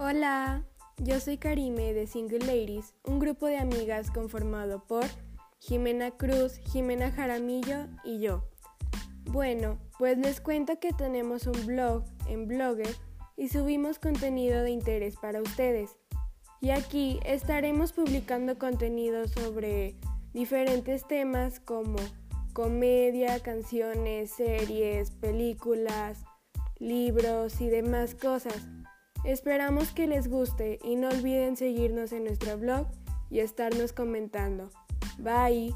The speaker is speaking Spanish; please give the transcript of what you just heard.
Hola, yo soy Karime de Single Ladies, un grupo de amigas conformado por Jimena Cruz, Jimena Jaramillo y yo. Bueno, pues les cuento que tenemos un blog en Blogger y subimos contenido de interés para ustedes. Y aquí estaremos publicando contenido sobre diferentes temas como comedia, canciones, series, películas, libros y demás cosas. Esperamos que les guste y no olviden seguirnos en nuestro blog y estarnos comentando. Bye.